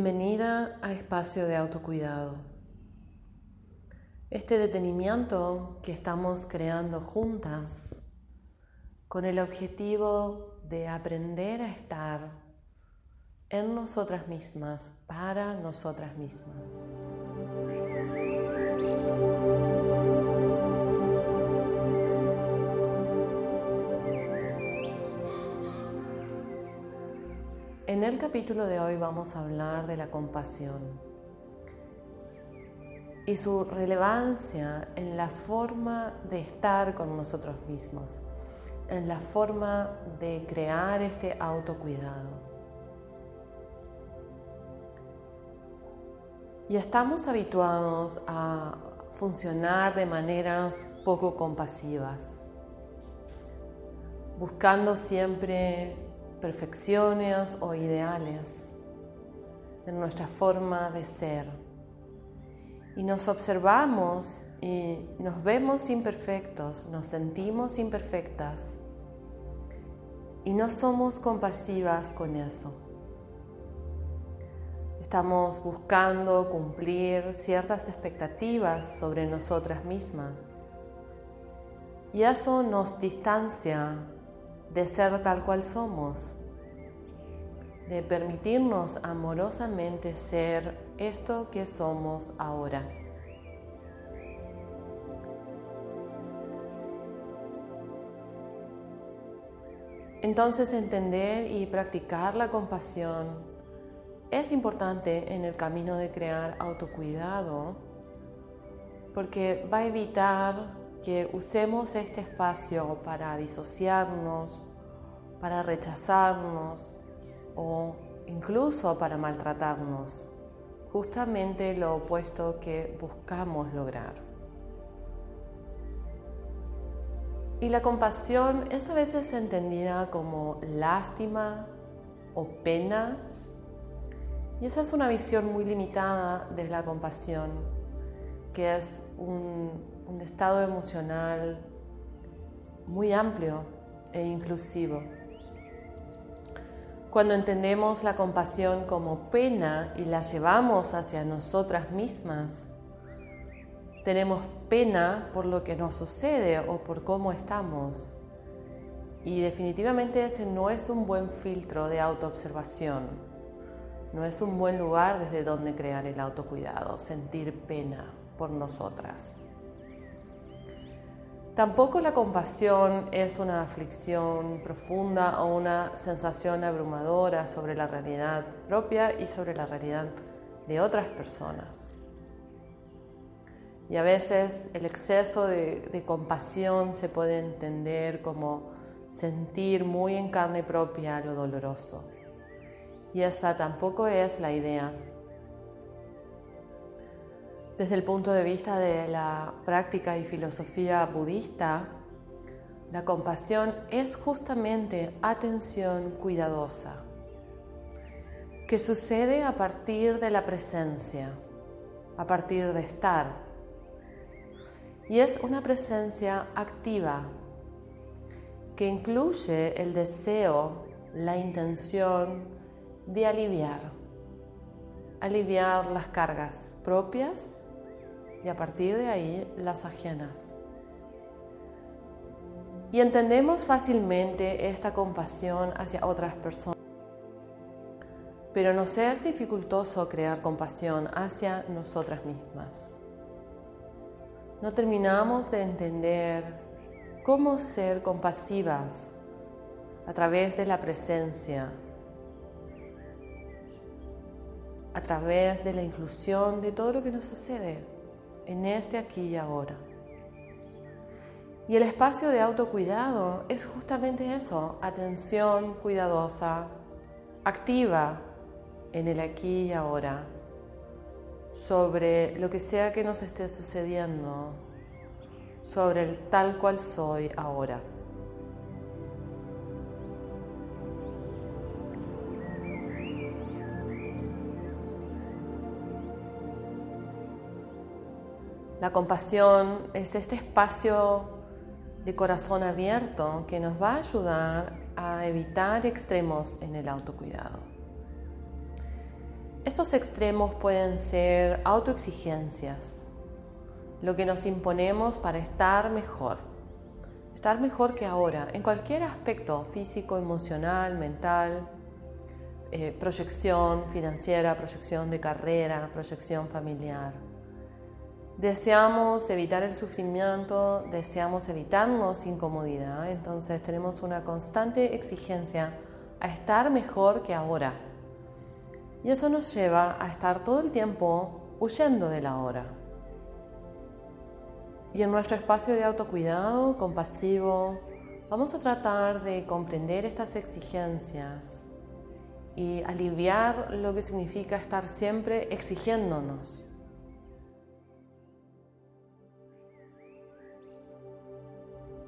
Bienvenida a Espacio de Autocuidado. Este detenimiento que estamos creando juntas con el objetivo de aprender a estar en nosotras mismas, para nosotras mismas. En el capítulo de hoy vamos a hablar de la compasión y su relevancia en la forma de estar con nosotros mismos, en la forma de crear este autocuidado. Y estamos habituados a funcionar de maneras poco compasivas, buscando siempre perfecciones o ideales en nuestra forma de ser. Y nos observamos y nos vemos imperfectos, nos sentimos imperfectas y no somos compasivas con eso. Estamos buscando cumplir ciertas expectativas sobre nosotras mismas y eso nos distancia de ser tal cual somos, de permitirnos amorosamente ser esto que somos ahora. Entonces entender y practicar la compasión es importante en el camino de crear autocuidado porque va a evitar que usemos este espacio para disociarnos, para rechazarnos o incluso para maltratarnos, justamente lo opuesto que buscamos lograr. Y la compasión es a veces entendida como lástima o pena, y esa es una visión muy limitada de la compasión, que es un, estado emocional muy amplio e inclusivo. Cuando entendemos la compasión como pena y la llevamos hacia nosotras mismas, tenemos pena por lo que nos sucede o por cómo estamos. Y definitivamente ese no es un buen filtro de autoobservación. No es un buen lugar desde donde crear el autocuidado, sentir pena por nosotras. Tampoco la compasión es una aflicción profunda o una sensación abrumadora sobre la realidad propia y sobre la realidad de otras personas. Y a veces el exceso de, compasión se puede entender como sentir muy en carne propia lo doloroso. Y esa tampoco es la idea desde el punto de vista de la práctica y filosofía budista, la compasión es justamente atención cuidadosa, que sucede a partir de la presencia, a partir de estar. Y es una presencia activa, que incluye el deseo, la intención de aliviar, aliviar las cargas propias y a partir de ahí las ajenas. Y entendemos fácilmente esta compasión hacia otras personas. Pero nos es dificultoso crear compasión hacia nosotras mismas. No terminamos de entender cómo ser compasivas a través de la presencia, a través de la inclusión de todo lo que nos sucede en este aquí y ahora. Y el espacio de autocuidado es justamente eso, atención cuidadosa, activa en el aquí y ahora, sobre lo que sea que nos esté sucediendo, sobre el tal cual soy ahora. La compasión es este espacio de corazón abierto que nos va a ayudar a evitar extremos en el autocuidado. Estos extremos pueden ser autoexigencias, lo que nos imponemos para estar mejor, estar mejor que ahora, en cualquier aspecto físico, emocional, mental, eh, proyección financiera, proyección de carrera, proyección familiar. Deseamos evitar el sufrimiento, deseamos evitarnos incomodidad, entonces tenemos una constante exigencia a estar mejor que ahora. Y eso nos lleva a estar todo el tiempo huyendo de la hora. Y en nuestro espacio de autocuidado compasivo, vamos a tratar de comprender estas exigencias y aliviar lo que significa estar siempre exigiéndonos.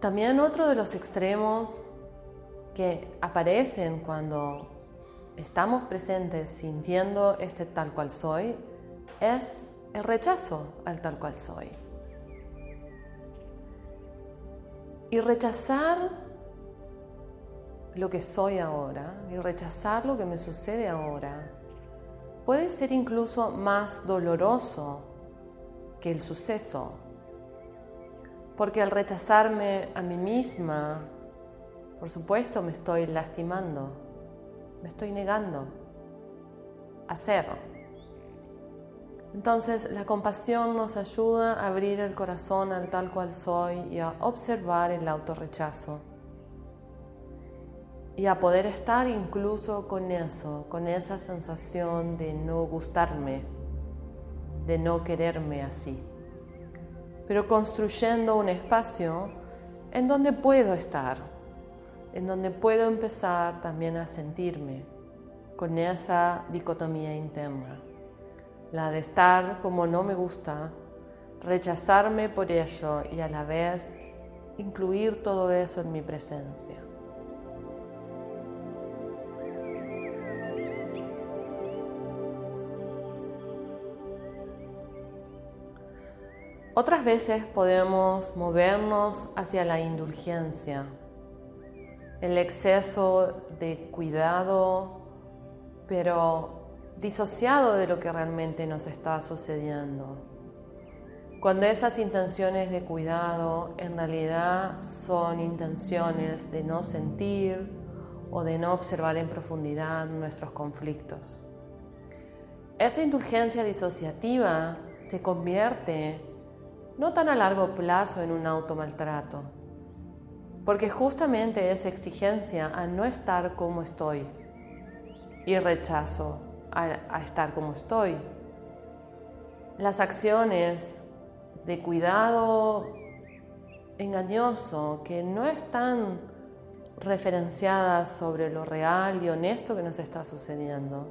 También otro de los extremos que aparecen cuando estamos presentes sintiendo este tal cual soy es el rechazo al tal cual soy. Y rechazar lo que soy ahora y rechazar lo que me sucede ahora puede ser incluso más doloroso que el suceso. Porque al rechazarme a mí misma, por supuesto me estoy lastimando, me estoy negando a ser. Entonces la compasión nos ayuda a abrir el corazón al tal cual soy y a observar el autorrechazo y a poder estar incluso con eso, con esa sensación de no gustarme, de no quererme así, pero construyendo un espacio en donde puedo estar, en donde puedo empezar también a sentirme con esa dicotomía interna, la de estar como no me gusta, rechazarme por ello y a la vez incluir todo eso en mi presencia. Otras veces podemos movernos hacia la indulgencia, el exceso de cuidado, pero disociado de lo que realmente nos está sucediendo. Cuando esas intenciones de cuidado en realidad son intenciones de no sentir o de no observar en profundidad nuestros conflictos. Esa indulgencia disociativa se convierte no tan a largo plazo en un automaltrato, porque justamente es exigencia a no estar como estoy y rechazo a, estar como estoy. Las acciones de cuidado engañoso que no están referenciadas sobre lo real y honesto que nos está sucediendo,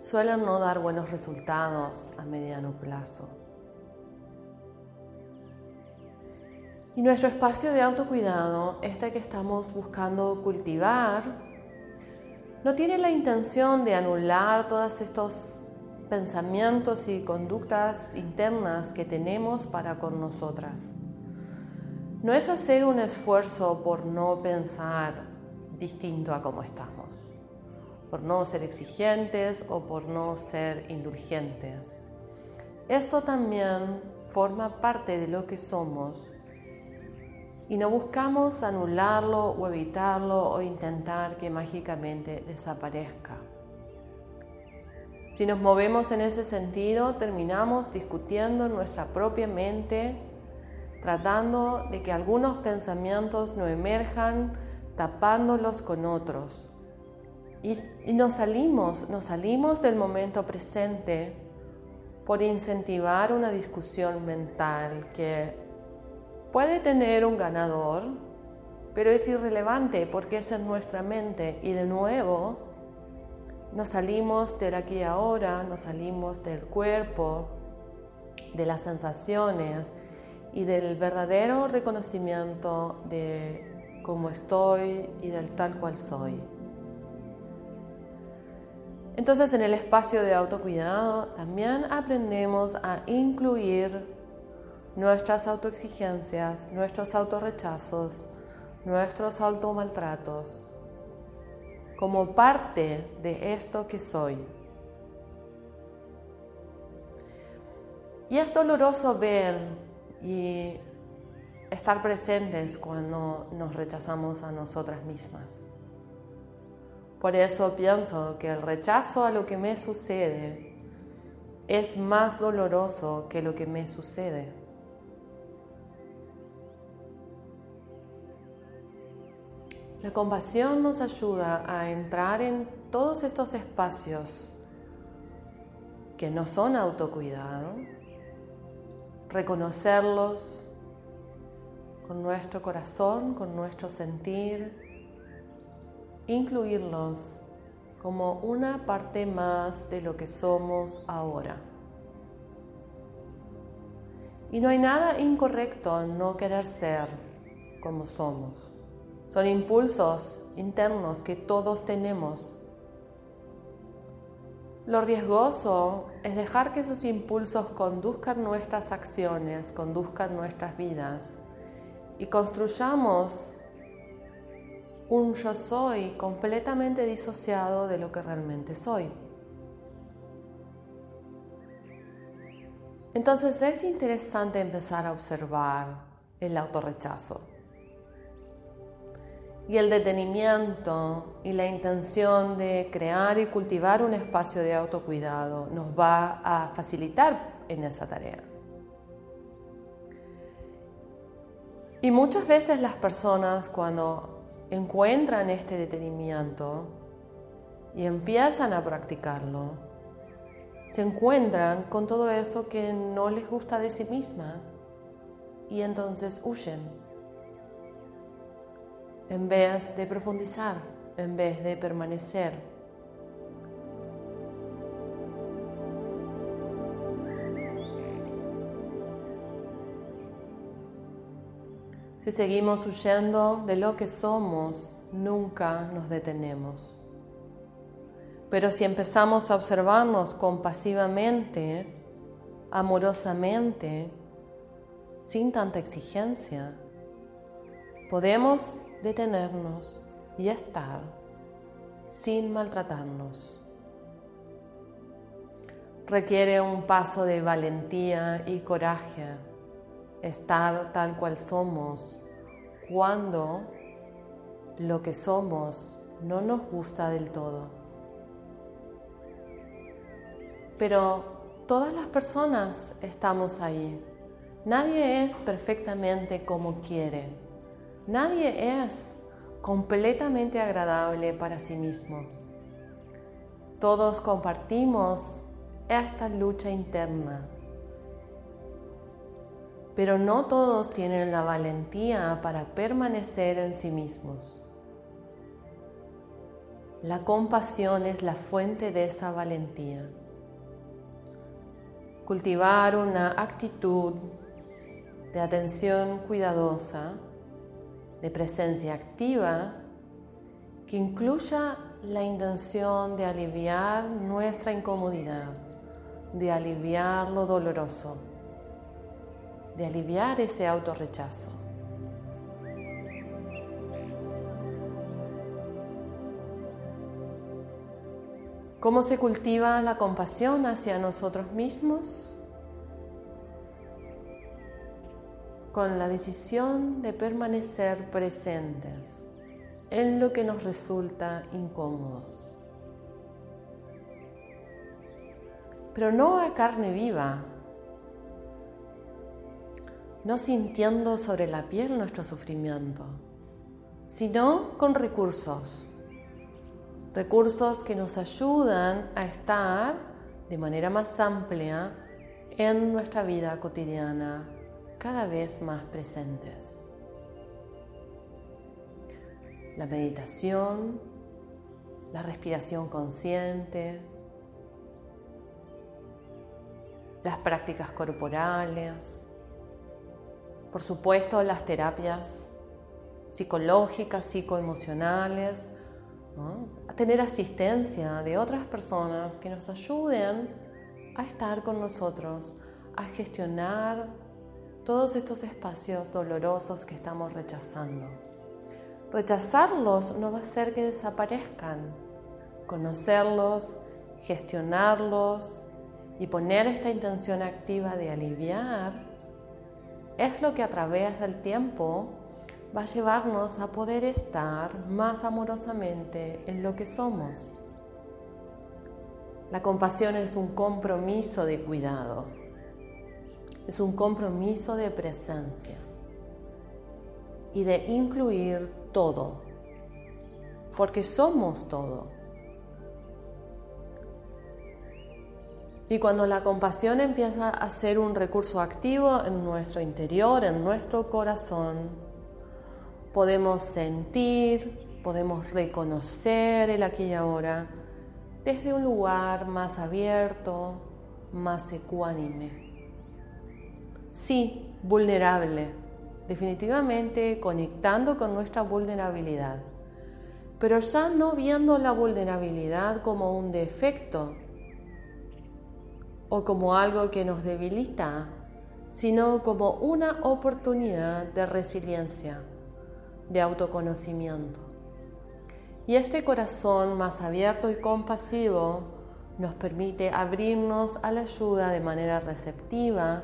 suelen no dar buenos resultados a mediano plazo. Y nuestro espacio de autocuidado, este que estamos buscando cultivar, no tiene la intención de anular todos estos pensamientos y conductas internas que tenemos para con nosotras. No es hacer un esfuerzo por no pensar distinto a como estamos, por no ser exigentes o por no ser indulgentes. Eso también forma parte de lo que somos y no buscamos anularlo o evitarlo o intentar que mágicamente desaparezca. Si nos movemos en ese sentido, terminamos discutiendo en nuestra propia mente, tratando de que algunos pensamientos no emerjan, tapándolos con otros. Y, y nos salimos, nos salimos del momento presente por incentivar una discusión mental que Puede tener un ganador, pero es irrelevante porque es en nuestra mente y de nuevo nos salimos del aquí y ahora, nos salimos del cuerpo, de las sensaciones y del verdadero reconocimiento de cómo estoy y del tal cual soy. Entonces en el espacio de autocuidado también aprendemos a incluir nuestras autoexigencias, nuestros autorrechazos, nuestros automaltratos. como parte de esto que soy. Y es doloroso ver y estar presentes cuando nos rechazamos a nosotras mismas. Por eso pienso que el rechazo a lo que me sucede es más doloroso que lo que me sucede. La compasión nos ayuda a entrar en todos estos espacios que no son autocuidado, reconocerlos con nuestro corazón, con nuestro sentir, incluirlos como una parte más de lo que somos ahora. Y no hay nada incorrecto en no querer ser como somos. Son impulsos internos que todos tenemos. Lo riesgoso es dejar que esos impulsos conduzcan nuestras acciones, conduzcan nuestras vidas y construyamos un yo soy completamente disociado de lo que realmente soy. Entonces es interesante empezar a observar el autorrechazo. Y el detenimiento y la intención de crear y cultivar un espacio de autocuidado nos va a facilitar en esa tarea. Y muchas veces las personas cuando encuentran este detenimiento y empiezan a practicarlo, se encuentran con todo eso que no les gusta de sí misma y entonces huyen en vez de profundizar, en vez de permanecer. Si seguimos huyendo de lo que somos, nunca nos detenemos. Pero si empezamos a observarnos compasivamente, amorosamente, sin tanta exigencia, podemos detenernos y estar sin maltratarnos. Requiere un paso de valentía y coraje estar tal cual somos cuando lo que somos no nos gusta del todo. Pero todas las personas estamos ahí. Nadie es perfectamente como quiere. Nadie es completamente agradable para sí mismo. Todos compartimos esta lucha interna pero no todos tienen la valentía para permanecer en sí mismos. La compasión es la fuente de esa valentía. Cultivar una actitud de atención cuidadosa, de presencia activa, que incluya la intención de aliviar nuestra incomodidad, de aliviar lo doloroso de aliviar ese autorrechazo. ¿Cómo se cultiva la compasión hacia nosotros mismos? Con la decisión de permanecer presentes en lo que nos resulta incómodos. Pero no a carne viva, no sintiendo sobre la piel nuestro sufrimiento, sino con recursos. Recursos que nos ayudan a estar de manera más amplia en nuestra vida cotidiana, cada vez más presentes. La meditación, la respiración consciente, las prácticas corporales, por supuesto, las terapias psicológicas, psicoemocionales, a tener asistencia de otras personas que nos ayuden a estar con nosotros, a gestionar todos estos espacios dolorosos que estamos rechazando. Rechazarlos no va a hacer que desaparezcan. Conocerlos, gestionarlos y poner esta intención activa de aliviar es lo que a través del tiempo va a llevarnos a poder estar más amorosamente en lo que somos. La compasión es un compromiso de cuidado, es un compromiso de presencia y de incluir todo, porque somos todo. Y cuando la compasión empieza a ser un recurso activo en nuestro interior, en nuestro corazón, podemos sentir, podemos reconocer el aquí y ahora desde un lugar más abierto, más ecuánime. Sí, vulnerable, definitivamente conectando con nuestra vulnerabilidad, pero ya no viendo la vulnerabilidad como un defecto o como algo que nos debilita, sino como una oportunidad de resiliencia, de autoconocimiento. Y este corazón más abierto y compasivo nos permite abrirnos a la ayuda de manera receptiva,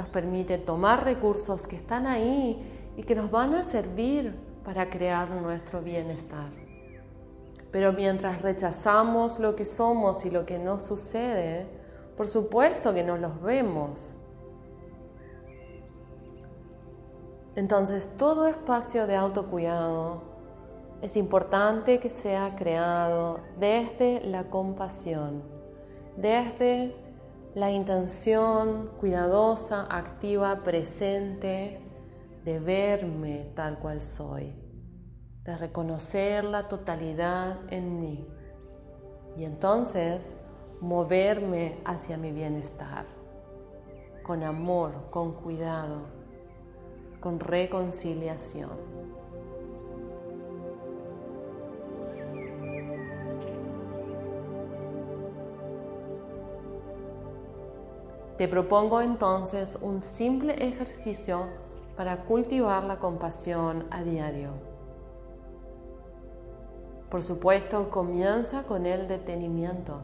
nos permite tomar recursos que están ahí y que nos van a servir para crear nuestro bienestar. Pero mientras rechazamos lo que somos y lo que nos sucede, por supuesto que no los vemos. Entonces todo espacio de autocuidado es importante que sea creado desde la compasión, desde la intención cuidadosa, activa, presente de verme tal cual soy, de reconocer la totalidad en mí y entonces moverme hacia mi bienestar, con amor, con cuidado, con reconciliación. Te propongo entonces un simple ejercicio para cultivar la compasión a diario. Por supuesto, comienza con el detenimiento.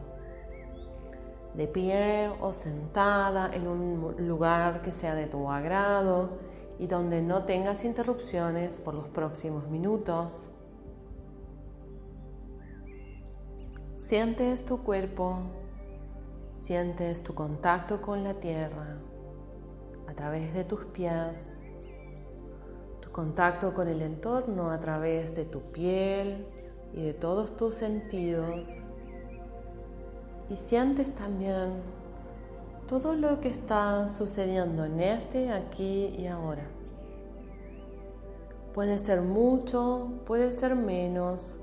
De pie o sentada en un lugar que sea de tu agrado y donde no tengas interrupciones por los próximos minutos. Sientes tu cuerpo Sientes tu contacto con la tierra a través de tus pies, tu contacto con el entorno a través de tu piel y de todos tus sentidos. Y sientes también todo lo que está sucediendo en este, aquí y ahora. Puede ser mucho, puede ser menos,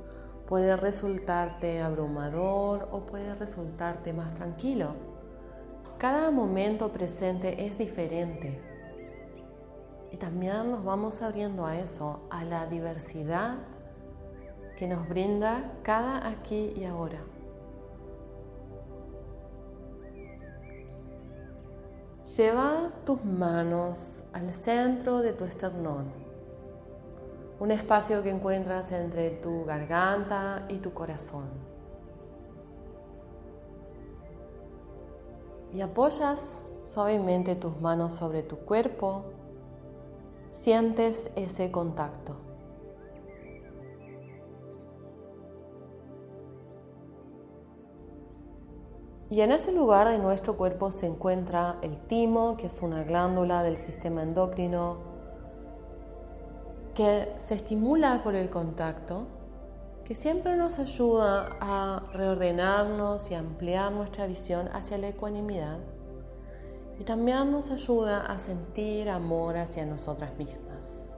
Puede resultarte abrumador o puede resultarte más tranquilo. Cada momento presente es diferente. Y también nos vamos abriendo a eso, a la diversidad que nos brinda cada aquí y ahora. Lleva tus manos al centro de tu esternón un espacio que encuentras entre tu garganta y tu corazón. Y apoyas suavemente tus manos sobre tu cuerpo, sientes ese contacto. Y en ese lugar de nuestro cuerpo se encuentra el timo, que es una glándula del sistema endocrino que se estimula por el contacto, que siempre nos ayuda a reordenarnos y ampliar nuestra visión hacia la ecuanimidad. Y también nos ayuda a sentir amor hacia nosotras mismas.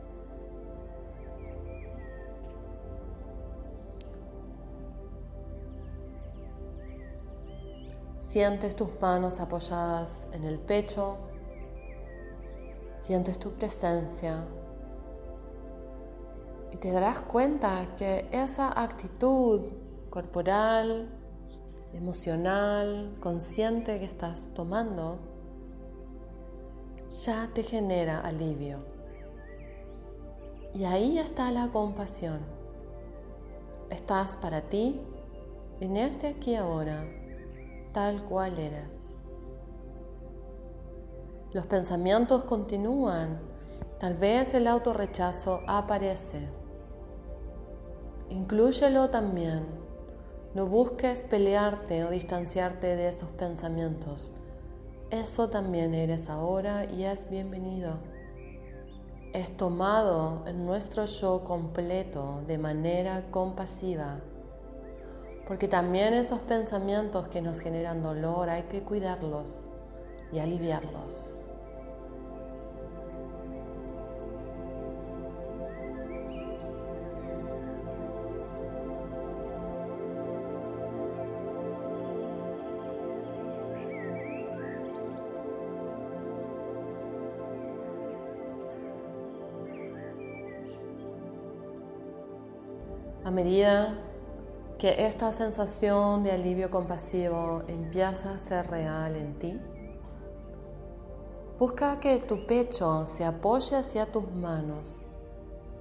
Sientes tus manos apoyadas en el pecho, sientes tu presencia y te darás cuenta que esa actitud corporal, emocional, consciente que estás tomando, ya te genera alivio. Y ahí está la compasión. Estás para ti en este aquí ahora, tal cual eres. Los pensamientos continúan, tal vez el autorrechazo aparece. Inclúyelo también. No busques pelearte o distanciarte de esos pensamientos. Eso también eres ahora y es bienvenido. Es tomado en nuestro yo completo de manera compasiva porque también esos pensamientos que nos generan dolor hay que cuidarlos y aliviarlos. A medida que esta sensación de alivio compasivo empieza a ser real en ti, busca que tu pecho se apoye hacia tus manos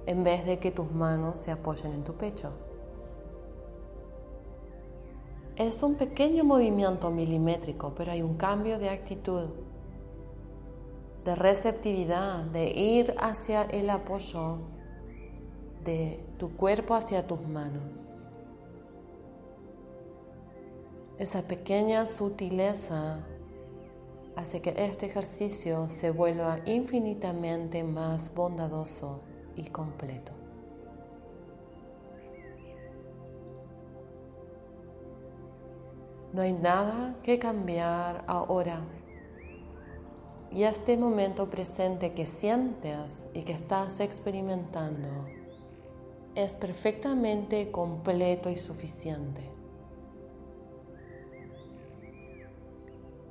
en vez de que tus manos se apoyen en tu pecho. Es un pequeño movimiento milimétrico, pero hay un cambio de actitud, de receptividad, de ir hacia el apoyo de tu cuerpo hacia tus manos. Esa pequeña sutileza hace que este ejercicio se vuelva infinitamente más bondadoso y completo. No hay nada que cambiar ahora. Y este momento presente que sientes y que estás experimentando es perfectamente completo y suficiente.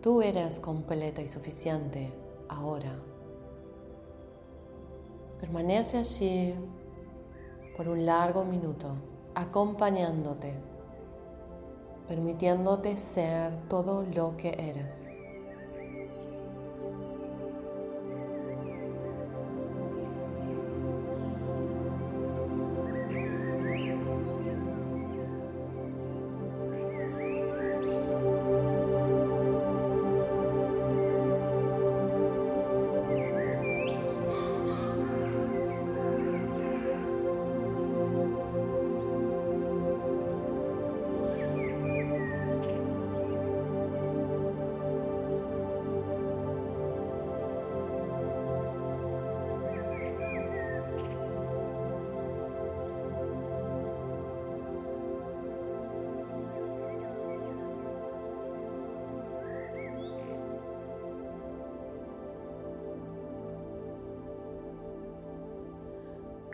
Tú eres completa y suficiente ahora. Permanece allí por un largo minuto, acompañándote, permitiéndote ser todo lo que eres.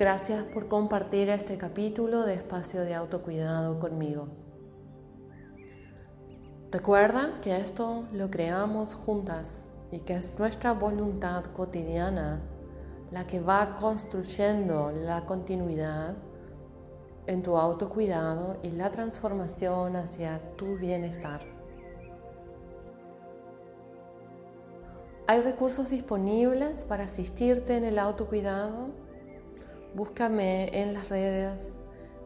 Gracias por compartir este capítulo de espacio de autocuidado conmigo. Recuerda que esto lo creamos juntas y que es nuestra voluntad cotidiana la que va construyendo la continuidad en tu autocuidado y la transformación hacia tu bienestar. Hay recursos disponibles para asistirte en el autocuidado búscame en las redes,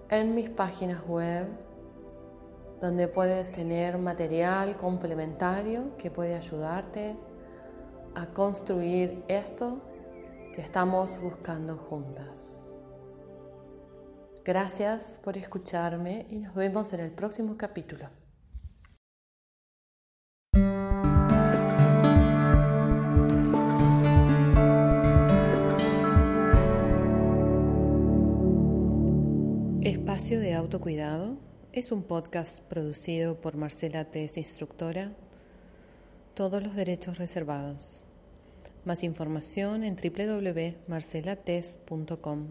en mis páginas web, donde puedes tener material complementario que puede ayudarte a construir esto que estamos buscando juntas. Gracias por escucharme y nos vemos en el próximo capítulo. Espacio de Autocuidado es un podcast producido por Marcela Tess, instructora. Todos los derechos reservados. Más información en www.marcelates.com.